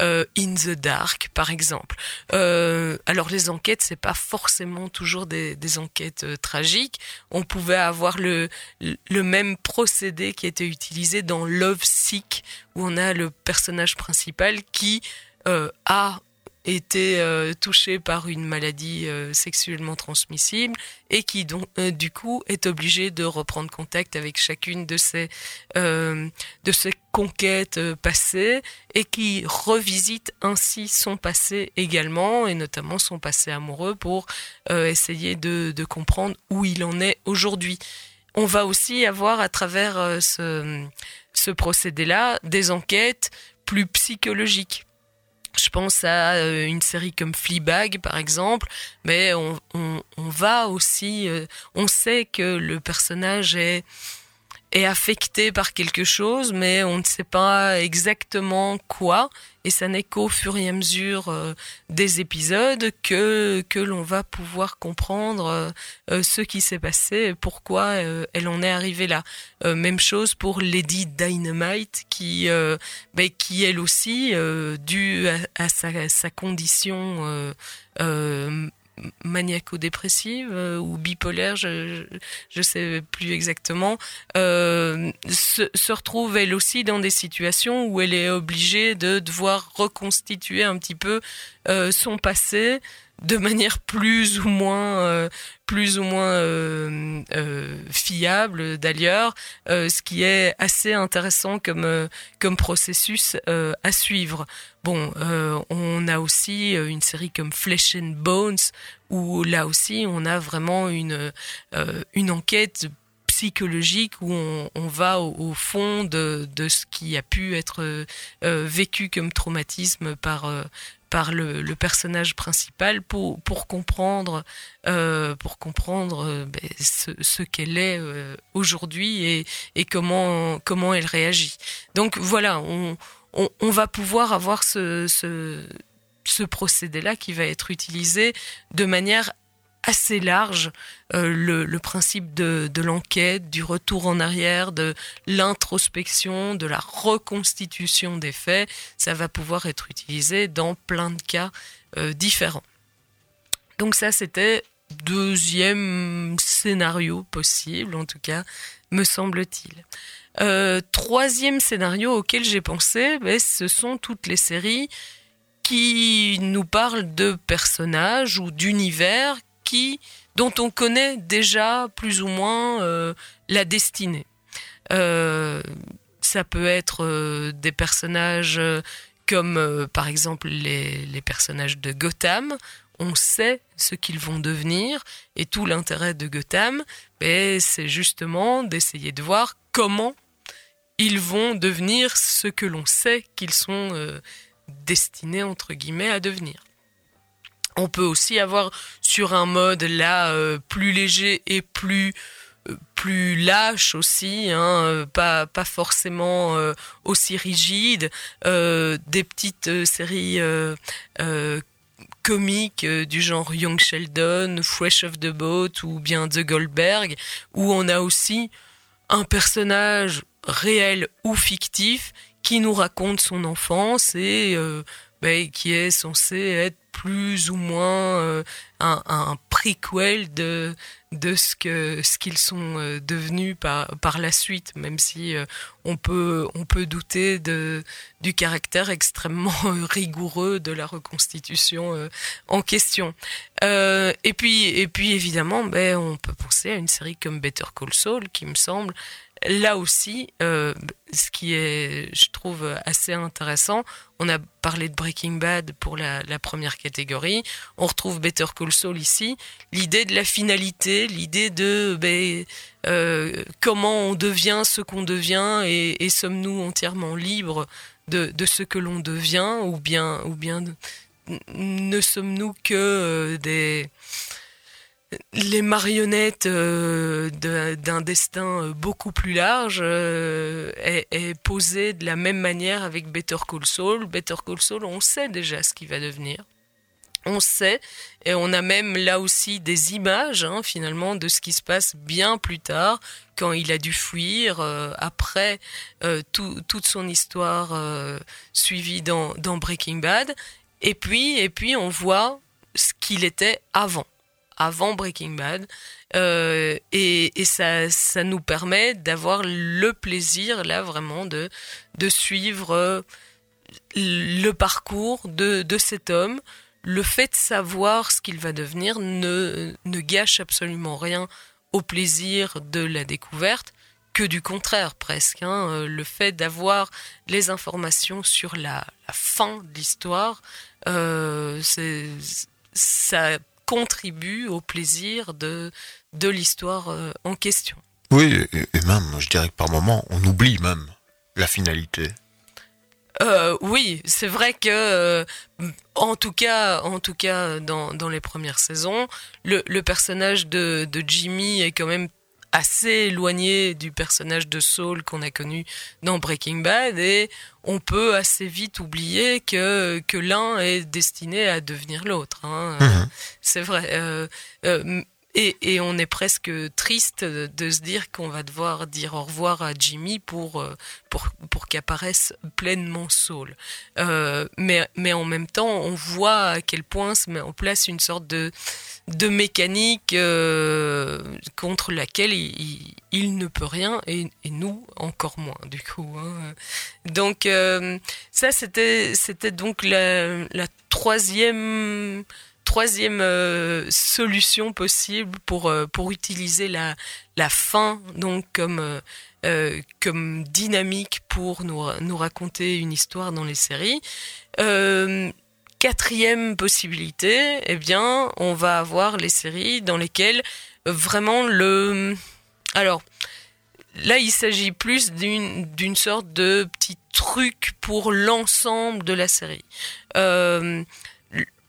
euh, In the Dark par exemple. Euh, alors les enquêtes c'est pas forcément toujours des, des enquêtes euh, tragiques. On pouvait avoir le, le même procédé qui était utilisé dans Love Sick où on a le personnage principal qui euh, a été euh, touché par une maladie euh, sexuellement transmissible et qui donc euh, du coup est obligé de reprendre contact avec chacune de ses de ses conquêtes passées et qui revisite ainsi son passé également et notamment son passé amoureux pour essayer de, de comprendre où il en est aujourd'hui. On va aussi avoir à travers ce, ce procédé-là des enquêtes plus psychologiques je pense à euh, une série comme Fleabag par exemple, mais on, va aussi, euh, on sait que le personnage est affecté par quelque chose, mais on ne sait pas exactement quoi. Et ça n'est qu'au fur et à mesure euh, des épisodes que que l'on va pouvoir comprendre euh, euh ce qui s'est passé, et pourquoi elle en est arrivée là. Même chose pour Lady Dynamite, qui ben, qui elle aussi, due à, à, sa, sa condition maniaco-dépressive euh, ou bipolaire, je, je sais plus exactement, euh, se, se, retrouve elle aussi dans des situations où elle est obligée de devoir reconstituer un petit peu euh, son passé de manière plus ou moins euh, plus ou moins euh, euh, fiable d'ailleurs, ce qui est assez intéressant comme comme processus à suivre. Bon, on a aussi une série comme Flesh and Bones où là aussi on a vraiment une une enquête psychologique où on, va au, fond de, de ce qui a pu être vécu comme traumatisme par par le, personnage principal pour comprendre euh, pour comprendre euh, ben, ce, qu'elle est euh, aujourd'hui et, comment comment elle réagit. Donc voilà, on, va pouvoir avoir ce, ce ce procédé-là qui va être utilisé de manière assez large euh, le, principe de, de l'enquête, du retour en arrière, de l'introspection, de la reconstitution des faits, ça va pouvoir être utilisé dans plein de cas euh, différents. Donc ça, c'était deuxième scénario possible, en tout cas, me semble-t-il. Euh, troisième scénario auquel j'ai pensé, ben, ce sont toutes les séries qui nous parlent de personnages ou d'univers dont on connaît déjà plus ou moins euh, la destinée. Euh, ça peut être euh, des personnages comme par exemple les, les, personnages de Gotham. On sait ce qu'ils vont devenir et tout l'intérêt de Gotham, c'est justement d'essayer de voir comment ils vont devenir ce que l'on sait qu'ils sont destinés entre guillemets à devenir. On peut aussi avoir sur un mode là euh, plus léger et plus euh, plus lâche aussi, hein, euh, pas pas forcément aussi rigide, des petites séries comiques du genre Young Sheldon, Fresh of the Boat ou bien The Goldberg, où on a aussi un personnage réel ou fictif qui nous raconte son enfance et ben, qui est censé être plus ou moins euh, un, un, préquel de de ce que ce qu'ils sont euh, devenus par par la suite même si euh, on peut on peut douter de du caractère extrêmement rigoureux de la reconstitution en question. Et puis et puis évidemment ben on peut penser à une série comme Better Call Saul qui me semble là aussi, euh, ce qui est, je trouve, assez intéressant, on a parlé de Breaking Bad pour la, première catégorie, on retrouve Better Call Saul ici, l'idée de la finalité, l'idée de ben, euh, comment on devient ce qu'on devient et, sommes-nous entièrement libres de, ce que l'on devient ou bien, ou bien ne sommes-nous que euh, des les marionnettes euh, d'un destin euh, beaucoup plus large euh, est, est, posée de la même manière avec Better Call Saul. Better Call Saul, on sait déjà ce qui va devenir. On sait, et on a même là aussi des images hein, finalement de ce qui se passe bien plus tard, quand il a dû fuir, après toute son histoire suivie dans, dans Breaking Bad. Et puis, et puis on voit ce qu'il était avant avant Breaking Bad. Euh, et, ça, ça nous permet d'avoir le plaisir, là, vraiment, de, de suivre euh, le parcours de, de cet homme. Le fait de savoir ce qu'il va devenir ne, ne gâche absolument rien au plaisir de la découverte, que du contraire presque. Hein. Euh, le fait d'avoir les informations sur la, fin de l'histoire, ça contribue au plaisir de, de l'histoire euh, en question. Oui, et même, je dirais que par moment, on oublie même la finalité. Euh, oui, c'est vrai que, euh, en tout cas, en tout cas, dans, dans les premières saisons, le, le personnage de, de Jimmy est quand même assez éloigné du personnage de Saul qu'on a connu dans Breaking Bad et on peut assez vite oublier que, que l'un est destiné à devenir l'autre. Hein. Mhm. C'est vrai. Euh, euh, et, et, on est presque triste de, se dire qu'on va devoir dire au revoir à Jimmy pour, euh, pour, pour qu'apparaisse pleinement Saul. Euh, mais, mais en même temps, on voit à quel point se met en place une sorte de, de mécanique euh, contre laquelle il, il, ne peut rien et, et, nous encore moins du coup. Hein. Donc euh, ça c'était c'était donc la, la troisième troisième euh, solution possible pour euh, pour utiliser la la fin donc comme euh, comme dynamique pour nous nous raconter une histoire dans les séries. quatrième possibilité, eh bien, on va avoir les séries dans lesquelles vraiment le alors là il s'agit plus d'une sorte de petit truc pour l'ensemble de la série.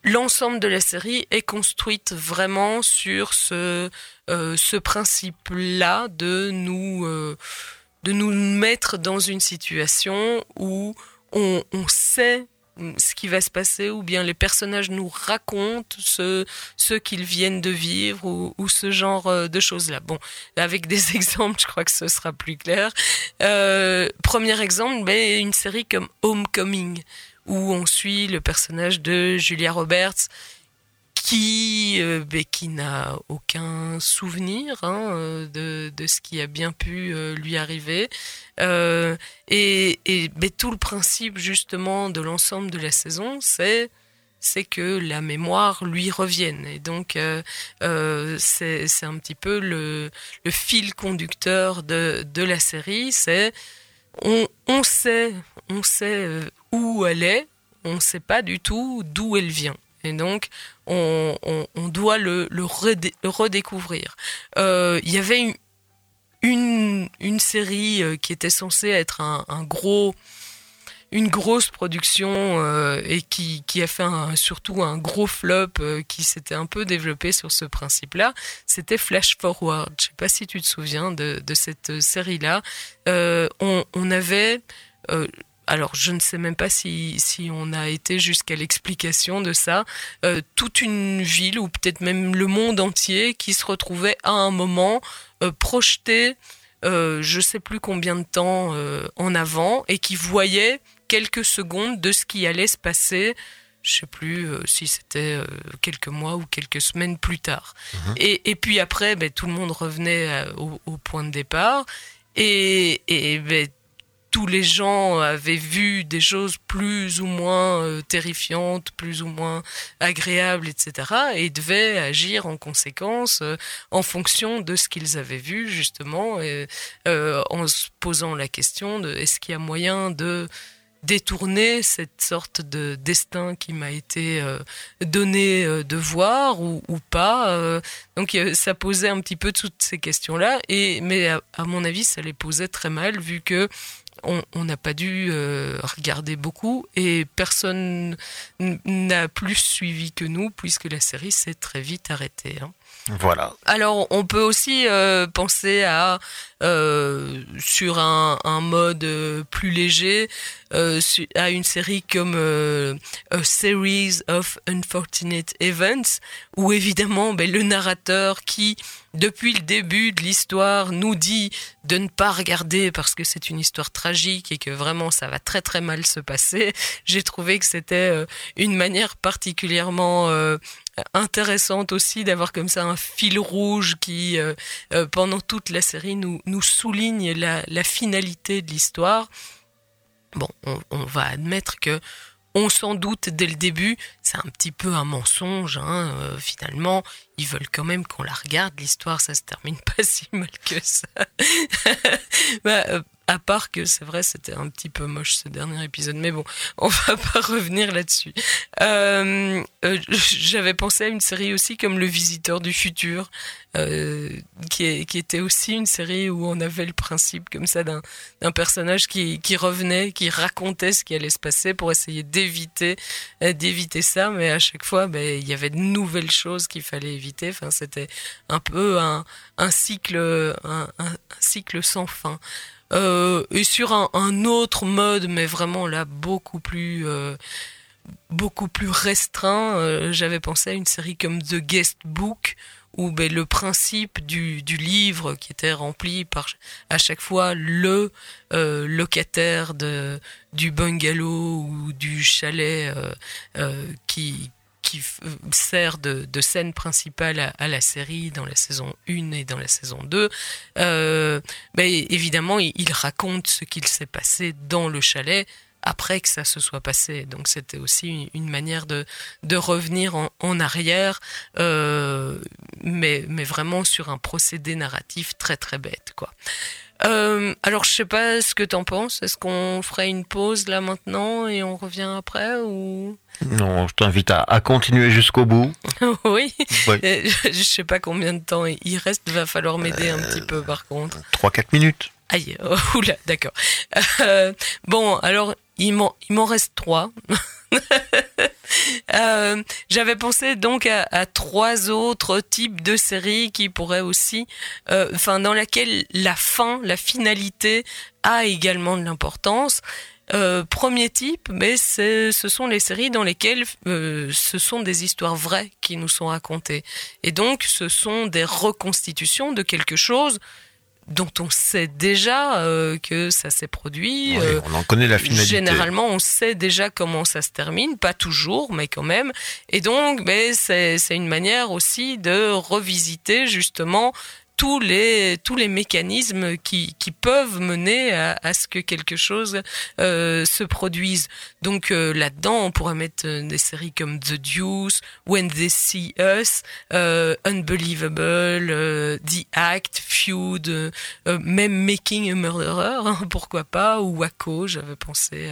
L'ensemble de la série est construite vraiment sur ce, euh, ce principe-là de nous, euh, de nous mettre dans une situation où on, on sait ce qui va se passer ou bien les personnages nous racontent ce, ce qu'ils viennent de vivre ou, ou ce genre euh, de choses-là. Bon, avec des exemples, je crois que ce sera plus clair. Euh, premier exemple, ben, une série comme Homecoming où on suit le personnage de Julia Roberts qui, euh, qui n'a aucun souvenir hein, euh, de, de, ce qui a bien pu euh, lui arriver. Euh, et et ben, tout le principe justement de l'ensemble de la saison, c'est c'est que la mémoire lui revienne. Et donc, euh, euh, c'est un petit peu le, le, fil conducteur de, de la série. C'est on, sait, on sait euh, où elle est, on ne sait pas du tout d'où elle vient. Et donc, on, doit le, redécouvrir. Il y avait une, une, série euh, qui était censée être un gros une grosse production euh, et qui, qui, a fait surtout un gros flop euh, qui s'était un peu développé sur ce principe-là, c'était Flash Forward. Je sais pas si tu te souviens de, cette série-là. Euh, on, on, avait alors je ne sais même pas si, si on a été jusqu'à l'explication de ça, toute une ville ou peut-être même le monde entier qui se retrouvait à un moment projeté euh, je sais plus combien de temps en avant et qui voyait quelques secondes de ce qui allait se passer je sais plus euh, si c'était euh, quelques mois ou quelques semaines plus tard. Mhm. Et, et, puis après, ben, tout le monde revenait au, au, point de départ. Et, et ben, tous les gens avaient vu des choses plus ou moins euh, terrifiantes, plus ou moins agréables, etc. et devaient agir en conséquence euh, en fonction de ce qu'ils avaient vu, justement, et, euh, en se posant la question de est-ce qu'il y a moyen de détourner cette sorte de destin qui m'a été euh, donné euh, de voir ou, ou pas. Euh, donc ça posait un petit peu toutes ces questions-là, et mais à, mon avis ça les posait très mal vu que on n'a pas dû regarder beaucoup et personne n'a plus suivi que nous puisque la série s'est très vite arrêtée. Hein. Voilà. Alors, on peut aussi euh, penser à euh, sur un, un, mode euh, plus léger euh, à une série comme euh, A Series of Unfortunate Events, où évidemment ben, le narrateur qui, depuis le début de l'histoire, nous dit de ne pas regarder parce que c'est une histoire tragique et que vraiment ça va très très mal se passer. J'ai trouvé que c'était une manière particulièrement intéressante aussi d'avoir comme ça un fil rouge qui, euh, euh, pendant toute la série, nous, souligne la, finalité de l'histoire. Bon, on, va admettre que on s'en doute dès le début, c'est un petit peu un mensonge. Hein, euh, finalement, ils veulent quand même qu'on la regarde. L'histoire, ça se termine pas si mal que ça. bah, à part que c'est vrai, c'était un petit peu moche ce dernier épisode, mais bon, on va pas revenir là-dessus. Euh, euh, J'avais pensé à une série aussi comme Le Visiteur du futur, euh, qui, était aussi une série où on avait le principe comme ça d'un personnage qui, revenait, qui racontait ce qui allait se passer pour essayer d'éviter ça, mais à chaque fois, ben, il y avait de nouvelles choses qu'il fallait éviter. Enfin, c'était un peu un, cycle, un cycle sans fin. Euh, et sur un, autre mode, mais vraiment là beaucoup plus euh, beaucoup plus restreint, euh, j'avais pensé à une série comme The Guest Book où ben, le principe du, du, livre qui était rempli par à chaque fois le locataire de, du bungalow ou du chalet qui, qui sert de, scène principale à, la série dans la saison 1 et dans la saison 2, euh, ben évidemment, il, raconte ce qu'il s'est passé dans le chalet après que ça se soit passé. Donc c'était aussi une manière de, revenir en, en arrière, euh, mais, mais vraiment sur un procédé narratif très très bête. quoi. Euh, alors je sais pas ce que t'en penses. Est-ce qu'on ferait une pause là maintenant et on revient après ou? Non, je t'invite à, à, continuer jusqu'au bout. oui. oui. Je, je sais pas combien de temps il reste. Va falloir m'aider euh, un petit peu par contre. 3-4 minutes. Aïe, oh, oula, d'accord. Euh, bon, alors il m'en il m'en reste trois. euh, J'avais pensé donc à, trois autres types de séries qui pourraient aussi, euh, enfin dans laquelle la fin, la finalité a également de l'importance. Euh, premier type, mais ce sont les séries dans lesquelles ce sont des histoires vraies qui nous sont racontées. Et donc, ce sont des reconstitutions de quelque chose dont on sait déjà euh, que ça s'est produit. Oui, on en connaît la finalité. Généralement, on sait déjà comment ça se termine, pas toujours, mais quand même. Et donc, ben, c'est une manière aussi de revisiter justement tous les tous les mécanismes qui, qui peuvent mener à, à ce que quelque chose euh, se produise. Donc euh, là-dedans, on pourrait mettre euh, des séries comme The Deuce, When They See Us, euh, Unbelievable, euh, The Act, Feud, euh, même Making a Murderer, hein, pourquoi pas, ou Waco, j'avais pensé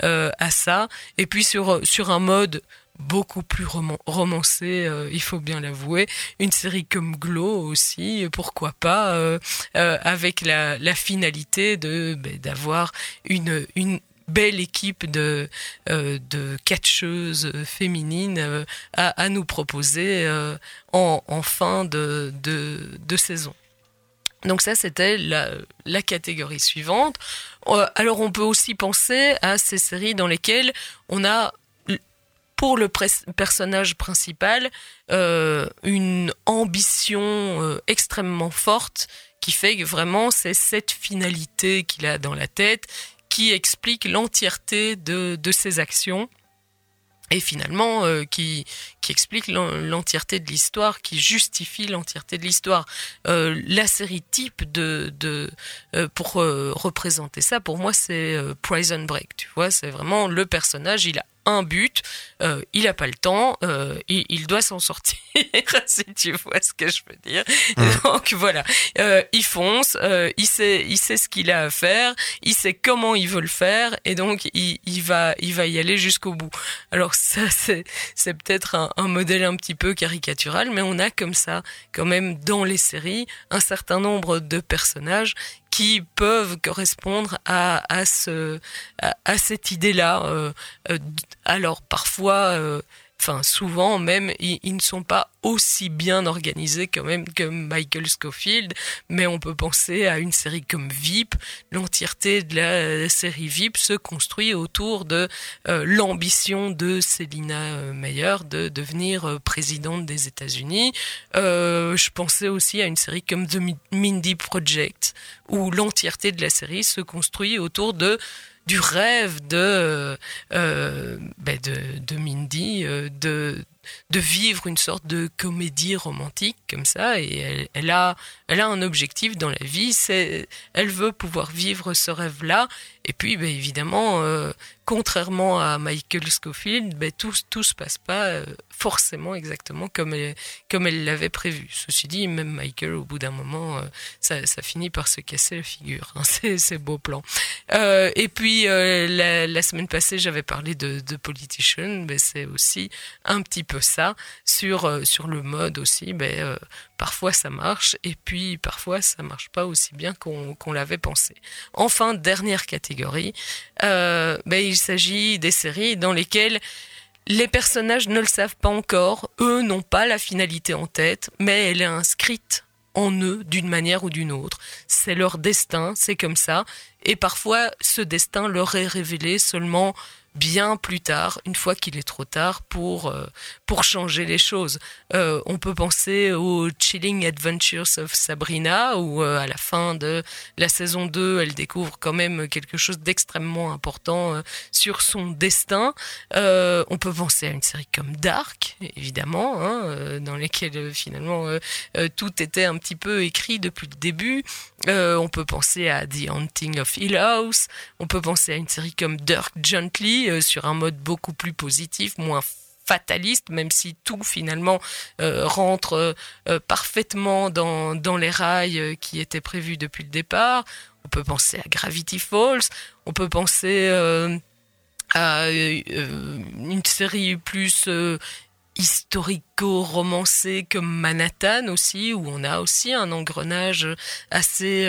à ça. Et puis sur sur un mode beaucoup plus romancé, euh, il faut bien l'avouer. Une série comme Glow aussi, pourquoi pas, euh, euh, avec la, finalité de ben, d'avoir une une belle équipe de de catcheuses féminines à, nous proposer en, fin de, de, saison. Donc ça, c'était la, catégorie suivante. Alors on peut aussi penser à ces séries dans lesquelles on a pour le personnage principal euh, une ambition euh, extrêmement forte qui fait que vraiment c'est cette finalité qu'il a dans la tête qui explique l'entièreté de, de ses actions et finalement euh, qui, qui explique l'entièreté de l'histoire, qui justifie l'entièreté de l'histoire. La série type de, de pour représenter ça, pour moi, c'est Prison Break. Tu vois, c'est vraiment le personnage. Il a un but, euh, il a pas le temps, euh, il, il, doit s'en sortir, si tu vois ce que je veux dire. Mmh. Donc voilà, euh, il fonce, il sait, il sait ce qu'il a à faire, il sait comment il veut le faire, et donc il, il va, il va y aller jusqu'au bout. Alors ça, c'est, c'est peut-être un, un, modèle un petit peu caricatural, mais on a comme ça, quand même, dans les séries, un certain nombre de personnages qui peuvent correspondre à, à, ce, à, cette idée-là. Euh, euh, alors parfois, euh, enfin souvent même, ils, ne sont pas aussi bien organisé quand même que Michael Scofield, mais on peut penser à une série comme VIP. L'entièreté de la série VIP se construit autour de euh, l'ambition de Selina euh, Meyer de devenir euh, présidente des États-Unis. Euh, je pensais aussi à une série comme The Mindy Project, où l'entièreté de la série se construit autour de du rêve de euh, ben de, Mindy, de de vivre une sorte de comédie romantique comme ça. Et elle, elle, a elle a un objectif dans la vie c'est elle veut pouvoir vivre ce rêve là et puis ben, évidemment euh, contrairement à Michael Scofield ben, tout tout se passe pas euh, forcément exactement comme elle comme elle l'avait prévu. Ceci dit même Michael au bout d'un moment euh, ça, finit par se casser la figure hein, c'est beau plan. Euh, et puis euh, la, semaine passée j'avais parlé de, de Politician ben, c'est aussi un petit peu ça. Sur euh, sur le mode aussi euh, parfois ça marche et puis parfois ça marche pas aussi bien qu'on qu l'avait pensé enfin dernière catégorie euh, ben, il s'agit des séries dans lesquelles les personnages ne le savent pas encore eux n'ont pas la finalité en tête mais elle est inscrite en eux d'une manière ou d'une autre. C'est leur destin, c'est comme ça. Et parfois, ce destin leur est révélé seulement bien plus tard, une fois qu'il est trop tard pour euh, pour changer les choses. Euh, on peut penser au Chilling Adventures of Sabrina où euh, à la fin de la saison 2, elle découvre quand même quelque chose d'extrêmement important sur son destin. On peut penser à une série comme Dark, évidemment, hein, dans lesquelles finalement tout était un petit peu écrit depuis le début. on peut penser à The Haunting of Hill House. On peut penser à une série comme Dirk Gently euh, sur un mode beaucoup plus positif, moins fataliste, même si tout finalement euh, rentre euh, parfaitement dans, dans les rails qui étaient prévus depuis le départ. On peut penser à Gravity Falls, on peut penser à une série plus historico-romancée comme Manhattan aussi, où on a aussi un engrenage assez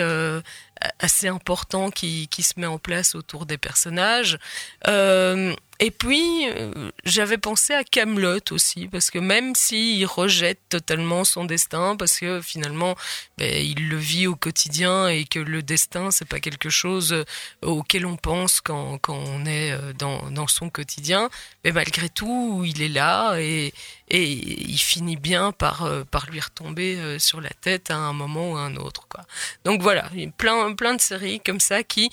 assez important qui, qui se met en place autour des personnages. Euh, et puis, euh, j'avais pensé à Camelot aussi, parce que même s'il rejette totalement son destin, parce que finalement, ben, il le vit au quotidien et que le destin, c'est pas quelque chose euh, auquel on pense quand, quand on est euh, dans, dans son quotidien, mais malgré tout, il est là et, et il finit bien par, par lui retomber sur la tête à un moment ou à un autre. Quoi. Donc voilà, plein, plein de séries comme ça qui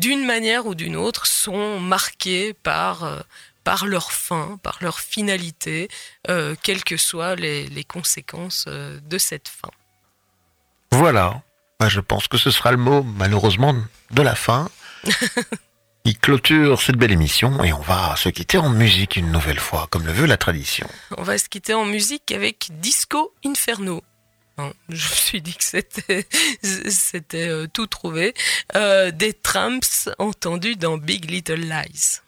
d'une manière ou d'une autre, sont marqués par, euh, par leur fin, par leur finalité, euh, quelles que soient les, les conséquences euh, de cette fin. Voilà. Bah, je pense que ce sera le mot, malheureusement, de la fin. Il clôture cette belle émission et on va se quitter en musique une nouvelle fois, comme le veut la tradition. On va se quitter en musique avec Disco Inferno. Hein, je me suis dit que c'était c'était euh, tout trouvé. Euh, des tramps entendus dans Big Little Lies.